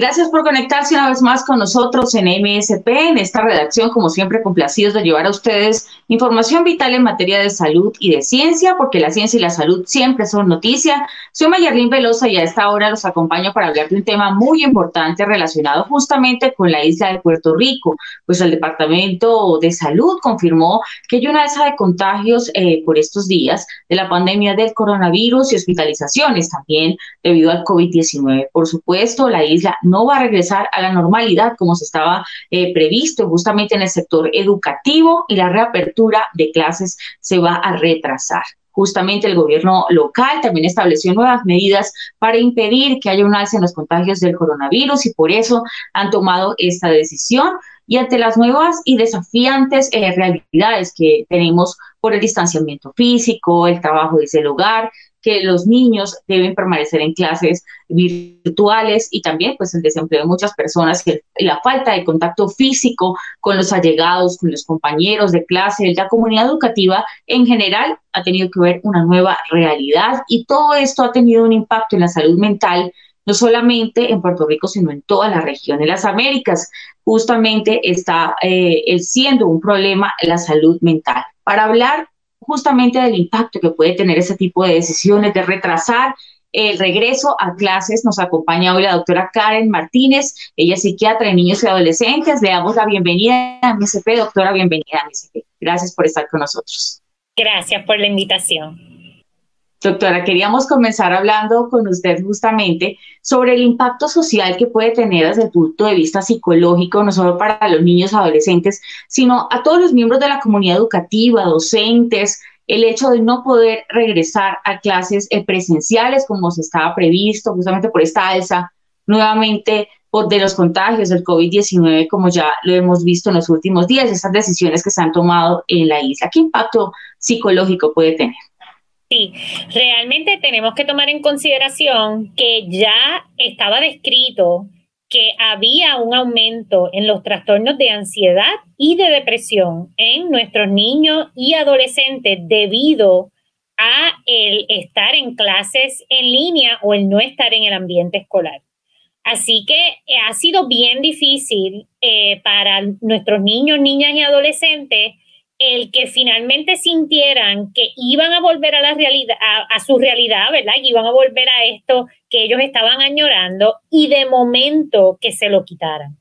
Gracias por conectarse una vez más con nosotros en MSP, en esta redacción, como siempre, complacidos de llevar a ustedes información vital en materia de salud y de ciencia, porque la ciencia y la salud siempre son noticia. Soy Mayerlin Velosa y a esta hora los acompaño para hablar de un tema muy importante relacionado justamente con la isla de Puerto Rico. Pues el Departamento de Salud confirmó que hay una alza de contagios eh, por estos días de la pandemia del coronavirus y hospitalizaciones también debido al COVID-19. Por supuesto, la isla no va a regresar a la normalidad como se estaba eh, previsto justamente en el sector educativo y la reapertura de clases se va a retrasar. Justamente el gobierno local también estableció nuevas medidas para impedir que haya un alza en los contagios del coronavirus y por eso han tomado esta decisión y ante las nuevas y desafiantes eh, realidades que tenemos por el distanciamiento físico, el trabajo desde el hogar, que los niños deben permanecer en clases virtuales y también pues el desempleo de muchas personas la falta de contacto físico con los allegados, con los compañeros de clase, la comunidad educativa en general ha tenido que ver una nueva realidad y todo esto ha tenido un impacto en la salud mental no solamente en Puerto Rico, sino en toda la región de las Américas. Justamente está eh, siendo un problema la salud mental. Para hablar justamente del impacto que puede tener ese tipo de decisiones de retrasar el regreso a clases. Nos acompaña hoy la doctora Karen Martínez, ella es psiquiatra de niños y adolescentes. Le damos la bienvenida a MSP, doctora, bienvenida a MSP. Gracias por estar con nosotros. Gracias por la invitación. Doctora, queríamos comenzar hablando con usted justamente sobre el impacto social que puede tener desde el punto de vista psicológico, no solo para los niños adolescentes, sino a todos los miembros de la comunidad educativa, docentes, el hecho de no poder regresar a clases eh, presenciales como se estaba previsto, justamente por esta alza nuevamente de los contagios del COVID-19, como ya lo hemos visto en los últimos días, estas decisiones que se han tomado en la isla. ¿Qué impacto psicológico puede tener? Sí, realmente tenemos que tomar en consideración que ya estaba descrito que había un aumento en los trastornos de ansiedad y de depresión en nuestros niños y adolescentes debido a el estar en clases en línea o el no estar en el ambiente escolar. Así que eh, ha sido bien difícil eh, para nuestros niños, niñas y adolescentes el que finalmente sintieran que iban a volver a la realidad, a, su realidad, ¿verdad? Y iban a volver a esto que ellos estaban añorando y de momento que se lo quitaran.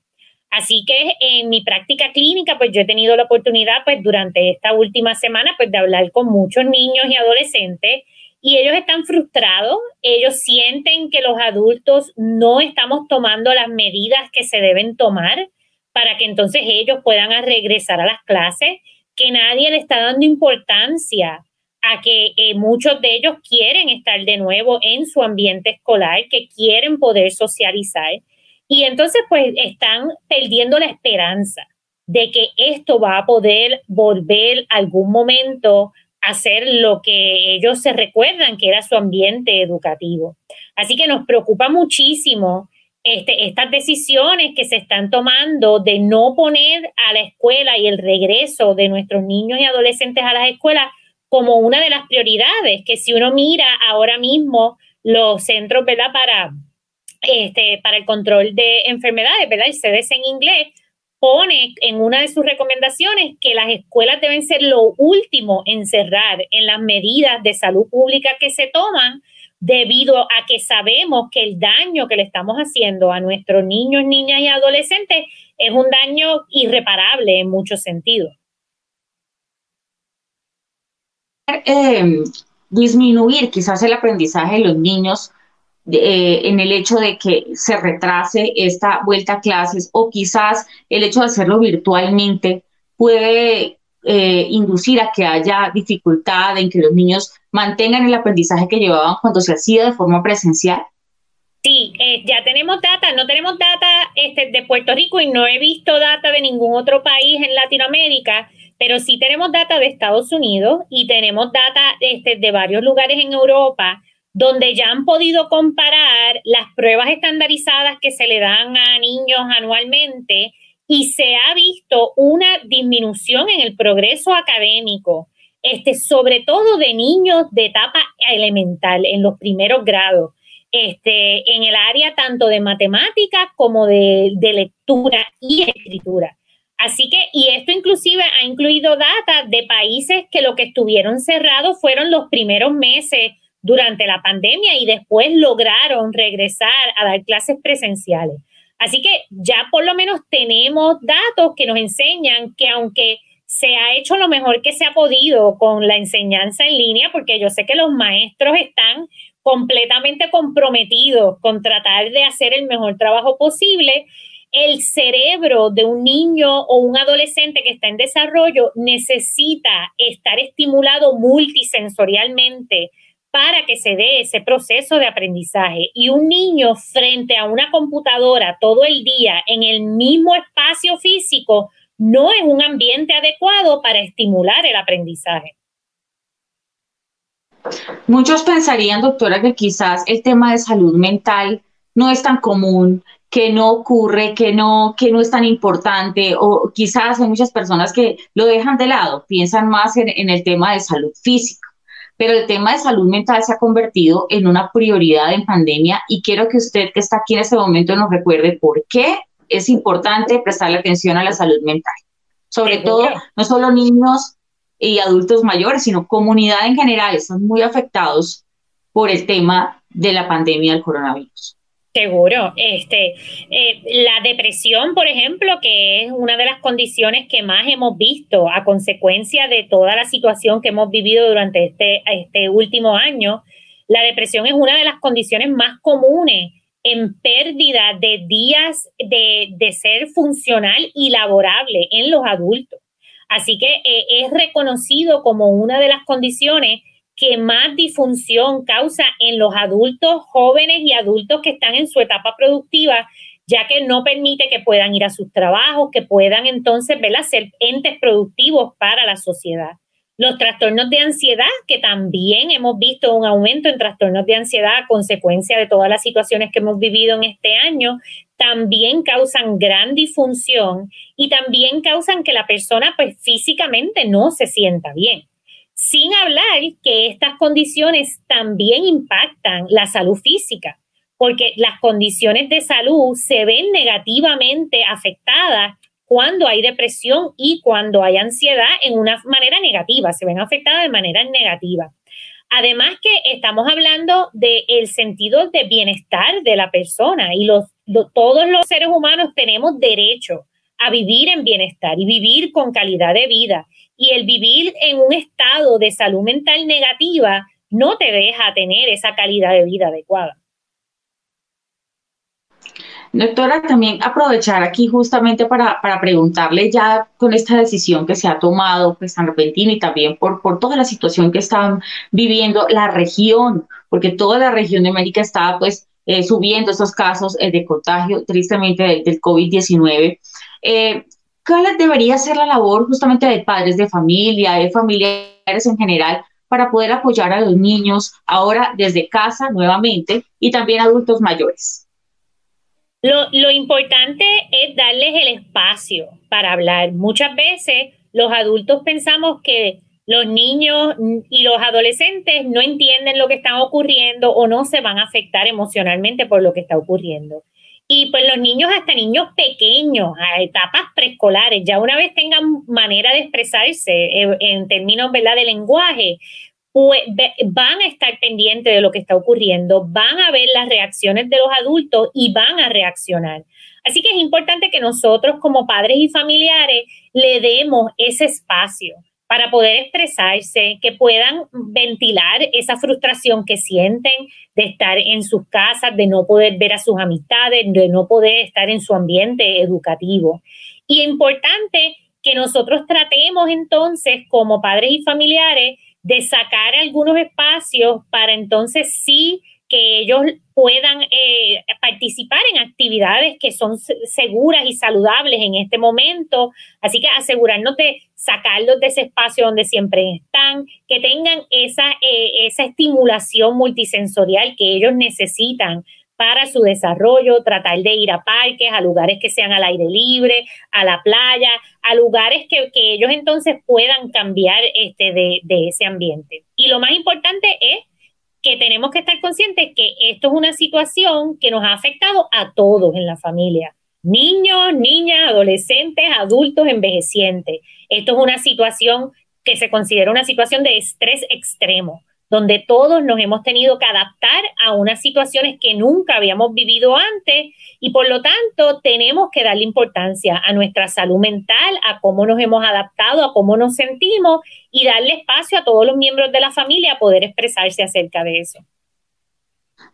Así que en mi práctica clínica, pues yo he tenido la oportunidad, pues durante esta última semana, pues de hablar con muchos niños y adolescentes y ellos están frustrados, ellos sienten que los adultos no estamos tomando las medidas que se deben tomar para que entonces ellos puedan regresar a las clases que nadie le está dando importancia a que eh, muchos de ellos quieren estar de nuevo en su ambiente escolar, que quieren poder socializar. Y entonces pues están perdiendo la esperanza de que esto va a poder volver algún momento a ser lo que ellos se recuerdan que era su ambiente educativo. Así que nos preocupa muchísimo este, estas decisiones que se están tomando de no poner a la escuela y el regreso de nuestros niños y adolescentes a las escuelas como una de las prioridades, que si uno mira ahora mismo los centros. Para, este, para el control de enfermedades, ¿verdad? El CDC en inglés, pone en una de sus recomendaciones que las escuelas deben ser lo último en cerrar en las medidas de salud pública que se toman debido a que sabemos que el daño que le estamos haciendo a nuestros niños, niñas y adolescentes es un daño irreparable en muchos sentidos. Eh, disminuir quizás el aprendizaje de los niños eh, en el hecho de que se retrase esta vuelta a clases o quizás el hecho de hacerlo virtualmente puede eh, inducir a que haya dificultad en que los niños mantengan el aprendizaje que llevaban cuando se hacía de forma presencial? Sí, eh, ya tenemos data, no tenemos data este, de Puerto Rico y no he visto data de ningún otro país en Latinoamérica, pero sí tenemos data de Estados Unidos y tenemos data este, de varios lugares en Europa donde ya han podido comparar las pruebas estandarizadas que se le dan a niños anualmente y se ha visto una disminución en el progreso académico, este, sobre todo de niños de etapa elemental, en los primeros grados, este, en el área tanto de matemáticas como de, de lectura y escritura. Así que, y esto inclusive ha incluido data de países que lo que estuvieron cerrados fueron los primeros meses durante la pandemia y después lograron regresar a dar clases presenciales. Así que ya por lo menos tenemos datos que nos enseñan que aunque se ha hecho lo mejor que se ha podido con la enseñanza en línea, porque yo sé que los maestros están completamente comprometidos con tratar de hacer el mejor trabajo posible, el cerebro de un niño o un adolescente que está en desarrollo necesita estar estimulado multisensorialmente para que se dé ese proceso de aprendizaje. Y un niño frente a una computadora todo el día en el mismo espacio físico no es un ambiente adecuado para estimular el aprendizaje. Muchos pensarían, doctora, que quizás el tema de salud mental no es tan común, que no ocurre, que no, que no es tan importante, o quizás hay muchas personas que lo dejan de lado, piensan más en el tema de salud física pero el tema de salud mental se ha convertido en una prioridad en pandemia y quiero que usted que está aquí en este momento nos recuerde por qué es importante prestarle atención a la salud mental. Sobre todo, no solo niños y adultos mayores, sino comunidad en general, están muy afectados por el tema de la pandemia del coronavirus. Seguro. Este, eh, la depresión, por ejemplo, que es una de las condiciones que más hemos visto a consecuencia de toda la situación que hemos vivido durante este, este último año, la depresión es una de las condiciones más comunes en pérdida de días de, de ser funcional y laborable en los adultos. Así que eh, es reconocido como una de las condiciones que más disfunción causa en los adultos jóvenes y adultos que están en su etapa productiva, ya que no permite que puedan ir a sus trabajos, que puedan entonces ser entes productivos para la sociedad. Los trastornos de ansiedad, que también hemos visto un aumento en trastornos de ansiedad a consecuencia de todas las situaciones que hemos vivido en este año, también causan gran disfunción y también causan que la persona pues físicamente no se sienta bien. Sin hablar que estas condiciones también impactan la salud física, porque las condiciones de salud se ven negativamente afectadas cuando hay depresión y cuando hay ansiedad en una manera negativa, se ven afectadas de manera negativa. Además que estamos hablando del sentido de bienestar de la persona y los, todos los seres humanos tenemos derecho a vivir en bienestar y vivir con calidad de vida y el vivir en un estado de salud mental negativa no te deja tener esa calidad de vida adecuada. Doctora, también aprovechar aquí justamente para, preguntarle ya con esta decisión que se ha tomado pues tan y también por, por toda la situación que están viviendo la región, porque toda la región de América está pues eh, subiendo estos casos eh, de contagio tristemente del COVID-19. Eh, ¿Cuál debería ser la labor justamente de padres de familia, de familiares en general, para poder apoyar a los niños ahora desde casa nuevamente y también adultos mayores? Lo, lo, importante es darles el espacio para hablar. Muchas veces los adultos pensamos que los niños y los adolescentes no entienden lo que está ocurriendo o no se van a afectar emocionalmente por lo que está ocurriendo. Y pues los niños, hasta niños pequeños, a etapas preescolares, ya una vez tengan manera de expresarse eh, en términos ¿verdad? de lenguaje, pues van a estar pendientes de lo que está ocurriendo, van a ver las reacciones de los adultos y van a reaccionar. Así que es importante que nosotros como padres y familiares le demos ese espacio para poder expresarse, que puedan ventilar esa frustración que sienten de estar en sus casas, de no poder ver a sus amistades, de no poder estar en su ambiente educativo. Y importante que nosotros tratemos entonces como padres y familiares de sacar algunos espacios para entonces sí que ellos puedan eh, participar en actividades que son seguras y saludables en este momento. Así que asegurarnos de sacarlos de ese espacio donde siempre están, que tengan esa, eh, esa estimulación multisensorial que ellos necesitan para su desarrollo, tratar de ir a parques, a lugares que sean al aire libre, a la playa, a lugares que, ellos entonces puedan cambiar este, de, de ese ambiente. Y lo más importante es que tenemos que estar conscientes que esto es una situación que nos ha afectado a todos en la familia. Niños, niñas, adolescentes, adultos, envejecientes. Esto es una situación que se considera una situación de estrés extremo donde todos nos hemos tenido que adaptar a unas situaciones que nunca habíamos vivido antes y por lo tanto tenemos que darle importancia a nuestra salud mental, a cómo nos hemos adaptado, a cómo nos sentimos y darle espacio a todos los miembros de la familia a poder expresarse acerca de eso.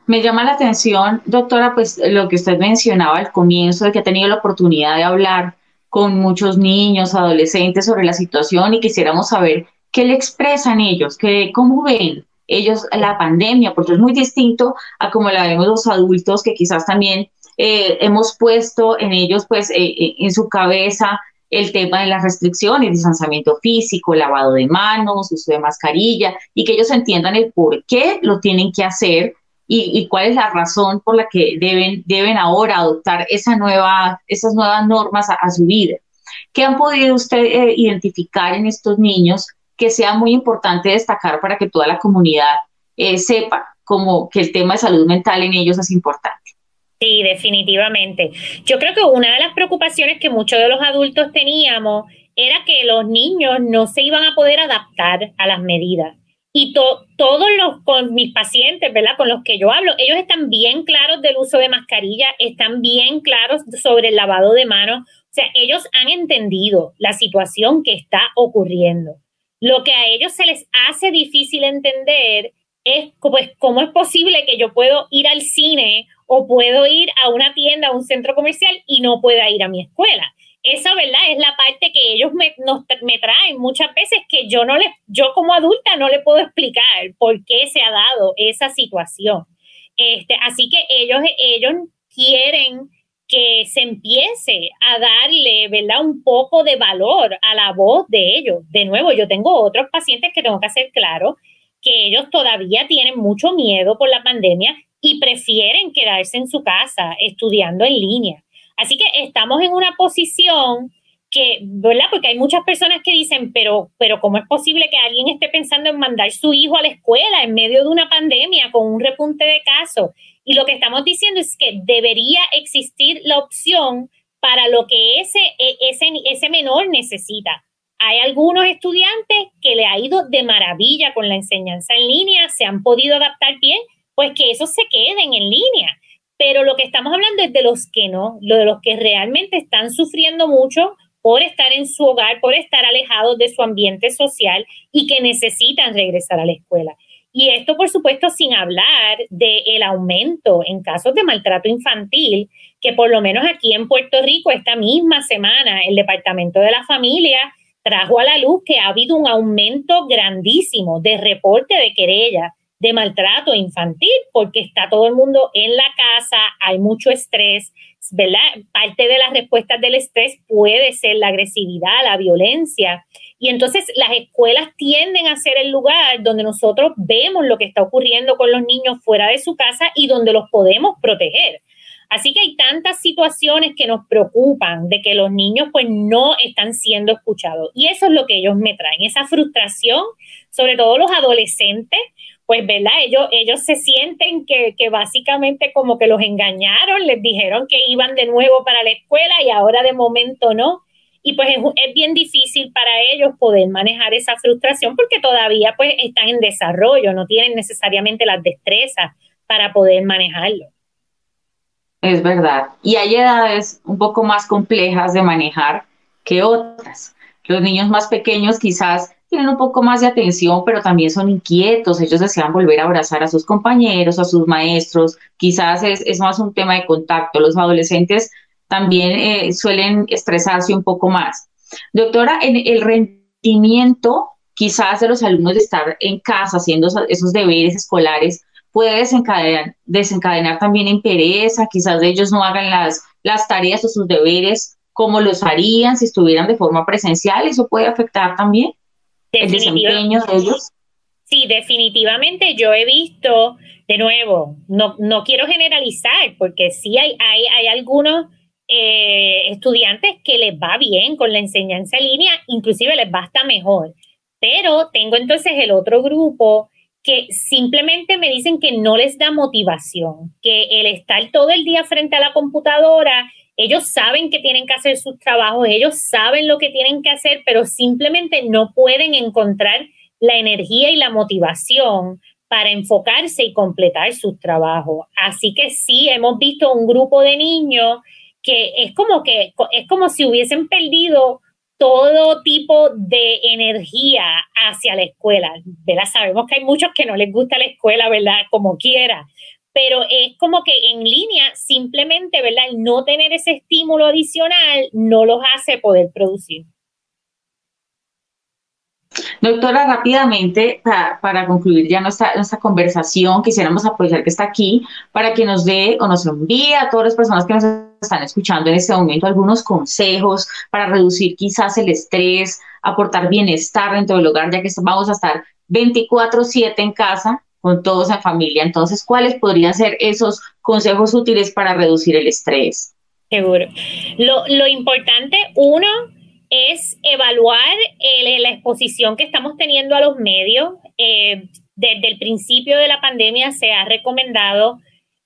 Me llama la atención, doctora, pues lo que usted mencionaba al comienzo de que ha tenido la oportunidad de hablar con muchos niños, adolescentes sobre la situación y quisiéramos saber ¿Qué le expresan ellos? ¿Qué, ¿Cómo ven ellos la pandemia? Porque es muy distinto a como la vemos los adultos que quizás también eh, hemos puesto en ellos, pues, eh, eh, en su cabeza el tema de las restricciones, distanciamiento físico, lavado de manos, uso de mascarilla, y que ellos entiendan el por qué lo tienen que hacer y, cuál es la razón por la que deben, deben ahora adoptar esa nueva, esas nuevas normas a, su vida. ¿Qué han podido usted identificar en estos niños que sea muy importante destacar para que toda la comunidad eh, sepa como que el tema de salud mental en ellos es importante. Sí, definitivamente. Yo creo que una de las preocupaciones que muchos de los adultos teníamos era que los niños no se iban a poder adaptar a las medidas. Y todos los con mis pacientes, ¿verdad? Con los que yo hablo, ellos están bien claros del uso de mascarilla, están bien claros sobre el lavado de manos. O sea, ellos han entendido la situación que está ocurriendo. Lo que a ellos se les hace difícil entender es pues, cómo es posible que yo puedo ir al cine o puedo ir a una tienda, a un centro comercial y no pueda ir a mi escuela. Esa, ¿verdad? Es la parte que ellos me, me traen muchas veces que yo no les, yo como adulta no le puedo explicar por qué se ha dado esa situación. Este, así que ellos, ellos quieren que se empiece a darle, ¿verdad? Un poco de valor a la voz de ellos. De nuevo, yo tengo otros pacientes que tengo que hacer claro que ellos todavía tienen mucho miedo por la pandemia y prefieren quedarse en su casa estudiando en línea. Así que estamos en una posición que, ¿verdad? Porque hay muchas personas que dicen, pero, pero ¿cómo es posible que alguien esté pensando en mandar su hijo a la escuela en medio de una pandemia con un repunte de casos? Y lo que estamos diciendo es que debería existir la opción para lo que ese, e, ese, ese menor necesita. Hay algunos estudiantes que le ha ido de maravilla con la enseñanza en línea, se han podido adaptar bien, pues que esos se queden en línea. Pero lo que estamos hablando es de los que no, lo de los que realmente están sufriendo mucho por estar en su hogar, por estar alejados de su ambiente social y que necesitan regresar a la escuela. Y esto, por supuesto, sin hablar del aumento en casos de maltrato infantil, que por lo menos aquí en Puerto Rico, esta misma semana, el Departamento de la Familia trajo a la luz que ha habido un aumento grandísimo de reporte de querella de maltrato infantil, porque está todo el mundo en la casa, hay mucho estrés, ¿verdad? Parte de las respuestas del estrés puede ser la agresividad, la violencia. Y entonces las escuelas tienden a ser el lugar donde nosotros vemos lo que está ocurriendo con los niños fuera de su casa y donde los podemos proteger. Así que hay tantas situaciones que nos preocupan de que los niños pues no están siendo escuchados. Y eso es lo que ellos me traen, esa frustración, sobre todo los adolescentes, pues, ¿verdad? Ellos, ellos se sienten que, que, básicamente como que los engañaron, les dijeron que iban de nuevo para la escuela y ahora de momento no y pues es, bien difícil para ellos poder manejar esa frustración porque todavía pues están en desarrollo, no tienen necesariamente las destrezas para poder manejarlo. Es verdad. Y hay edades un poco más complejas de manejar que otras. Los niños más pequeños quizás tienen un poco más de atención, pero también son inquietos. Ellos desean volver a abrazar a sus compañeros, a sus maestros. Quizás es, es más un tema de contacto. Los adolescentes también eh, suelen estresarse un poco más. Doctora, en el rendimiento quizás de los alumnos de estar en casa haciendo esos deberes escolares, puede desencadenar, desencadenar también en pereza, quizás ellos no hagan las, las tareas o sus deberes como los harían si estuvieran de forma presencial, eso puede afectar también el desempeño de ellos. Sí, definitivamente yo he visto, de nuevo, no, no quiero generalizar, porque sí hay, hay, hay algunos eh, estudiantes que les va bien con la enseñanza en línea, inclusive les va mejor. Pero tengo entonces el otro grupo que simplemente me dicen que no les da motivación, que el estar todo el día frente a la computadora, ellos saben que tienen que hacer sus trabajos, ellos saben lo que tienen que hacer, pero simplemente no pueden encontrar la energía y la motivación para enfocarse y completar sus trabajos. Así que sí, hemos visto un grupo de niños que es como que es como si hubiesen perdido todo tipo de energía hacia la escuela, ¿verdad? Sabemos que hay muchos que no les gusta la escuela, ¿verdad? Como quiera, pero es como que en línea simplemente, ¿verdad? El no tener ese estímulo adicional no los hace poder producir. Doctora, rápidamente, para, concluir ya nuestra, nuestra conversación, quisiéramos aprovechar que está aquí para que nos dé o nos envíe a todas las personas que nos están escuchando en este momento algunos consejos para reducir quizás el estrés, aportar bienestar dentro del hogar, ya que vamos a estar 24/7 en casa con todos en familia. Entonces, ¿cuáles podrían ser esos consejos útiles para reducir el estrés? Seguro. Lo, lo importante, uno, es evaluar eh, la exposición que estamos teniendo a los medios. Eh, desde el principio de la pandemia se ha recomendado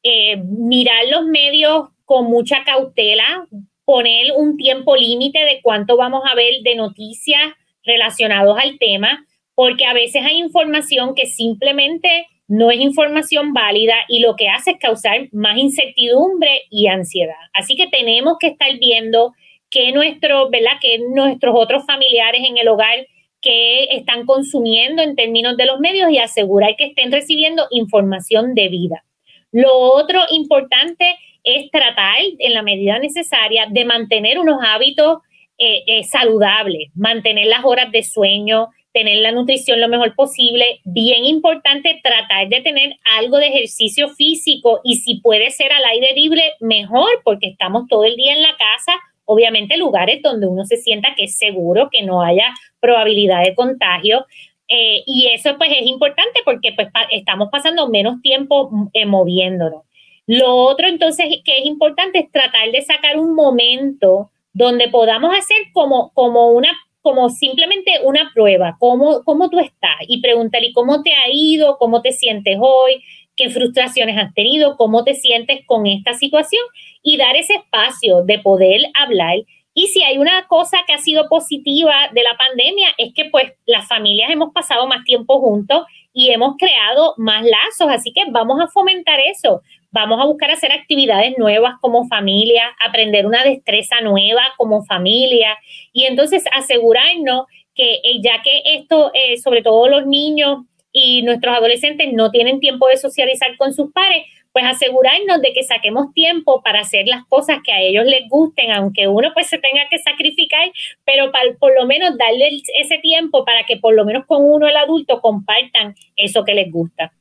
eh, mirar los medios con mucha cautela, poner un tiempo límite de cuánto vamos a ver de noticias relacionados al tema, porque a veces hay información que simplemente no es información válida y lo que hace es causar más incertidumbre y ansiedad. Así que tenemos que estar viendo que, nuestro, que nuestros otros familiares en el hogar que están consumiendo en términos de los medios y asegurar que estén recibiendo información debida. Lo otro importante es tratar, en la medida necesaria, de mantener unos hábitos eh, eh, saludables, mantener las horas de sueño, tener la nutrición lo mejor posible. Bien importante tratar de tener algo de ejercicio físico y si puede ser al aire libre, mejor, porque estamos todo el día en la casa obviamente lugares donde uno se sienta que es seguro, que no haya probabilidad de contagio. Eh, y eso pues es importante porque pues estamos pasando menos tiempo mm, eh, moviéndonos. Lo otro entonces que es importante es tratar de sacar un momento donde podamos hacer como, como una como simplemente una prueba, cómo, cómo tú estás y preguntarle cómo te ha ido, cómo te sientes hoy, qué frustraciones has tenido, cómo te sientes con esta situación y dar ese espacio de poder hablar. Y si hay una cosa que ha sido positiva de la pandemia es que pues las familias hemos pasado más tiempo juntos y hemos creado más lazos, así que vamos a fomentar eso. Vamos a buscar hacer actividades nuevas como familia, aprender una destreza nueva como familia y entonces asegurarnos que eh, ya que esto, eh, sobre todo los niños y nuestros adolescentes no tienen tiempo de socializar con sus pares, pues asegurarnos de que saquemos tiempo para hacer las cosas que a ellos les gusten, aunque uno pues se tenga que sacrificar, pero para, por lo menos darle ese tiempo para que por lo menos con uno el adulto compartan eso que les gusta.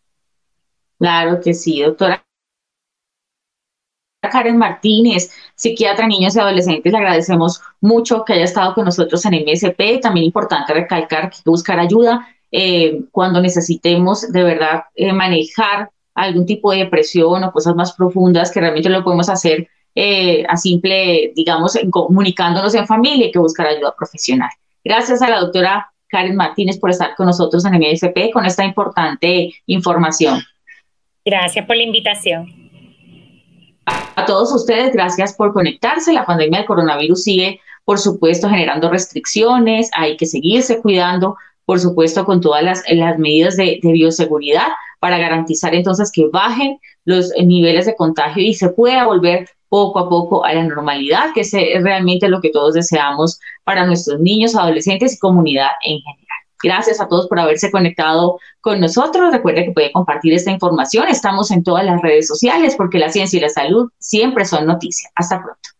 Claro que sí, doctora. Karen Martínez, psiquiatra niños y adolescentes, le agradecemos mucho que haya estado con nosotros en MSP. También importante recalcar que buscar ayuda eh, cuando necesitemos de verdad eh, manejar algún tipo de depresión o cosas más profundas que realmente lo podemos hacer eh, a simple, digamos, comunicándonos en familia y que buscar ayuda profesional. Gracias a la doctora Karen Martínez por estar con nosotros en el MSP con esta importante información. Gracias por la invitación. A todos ustedes, gracias por conectarse. La pandemia del coronavirus sigue, por supuesto, generando restricciones. Hay que seguirse cuidando, por supuesto, con todas las, las medidas de, bioseguridad para garantizar entonces que bajen los niveles de contagio y se pueda volver poco a poco a la normalidad, que es realmente lo que todos deseamos para nuestros niños, adolescentes y comunidad en general. Gracias a todos por haberse conectado con nosotros. Recuerde que puede compartir esta información. Estamos en todas las redes sociales porque la ciencia y la salud siempre son noticias. Hasta pronto.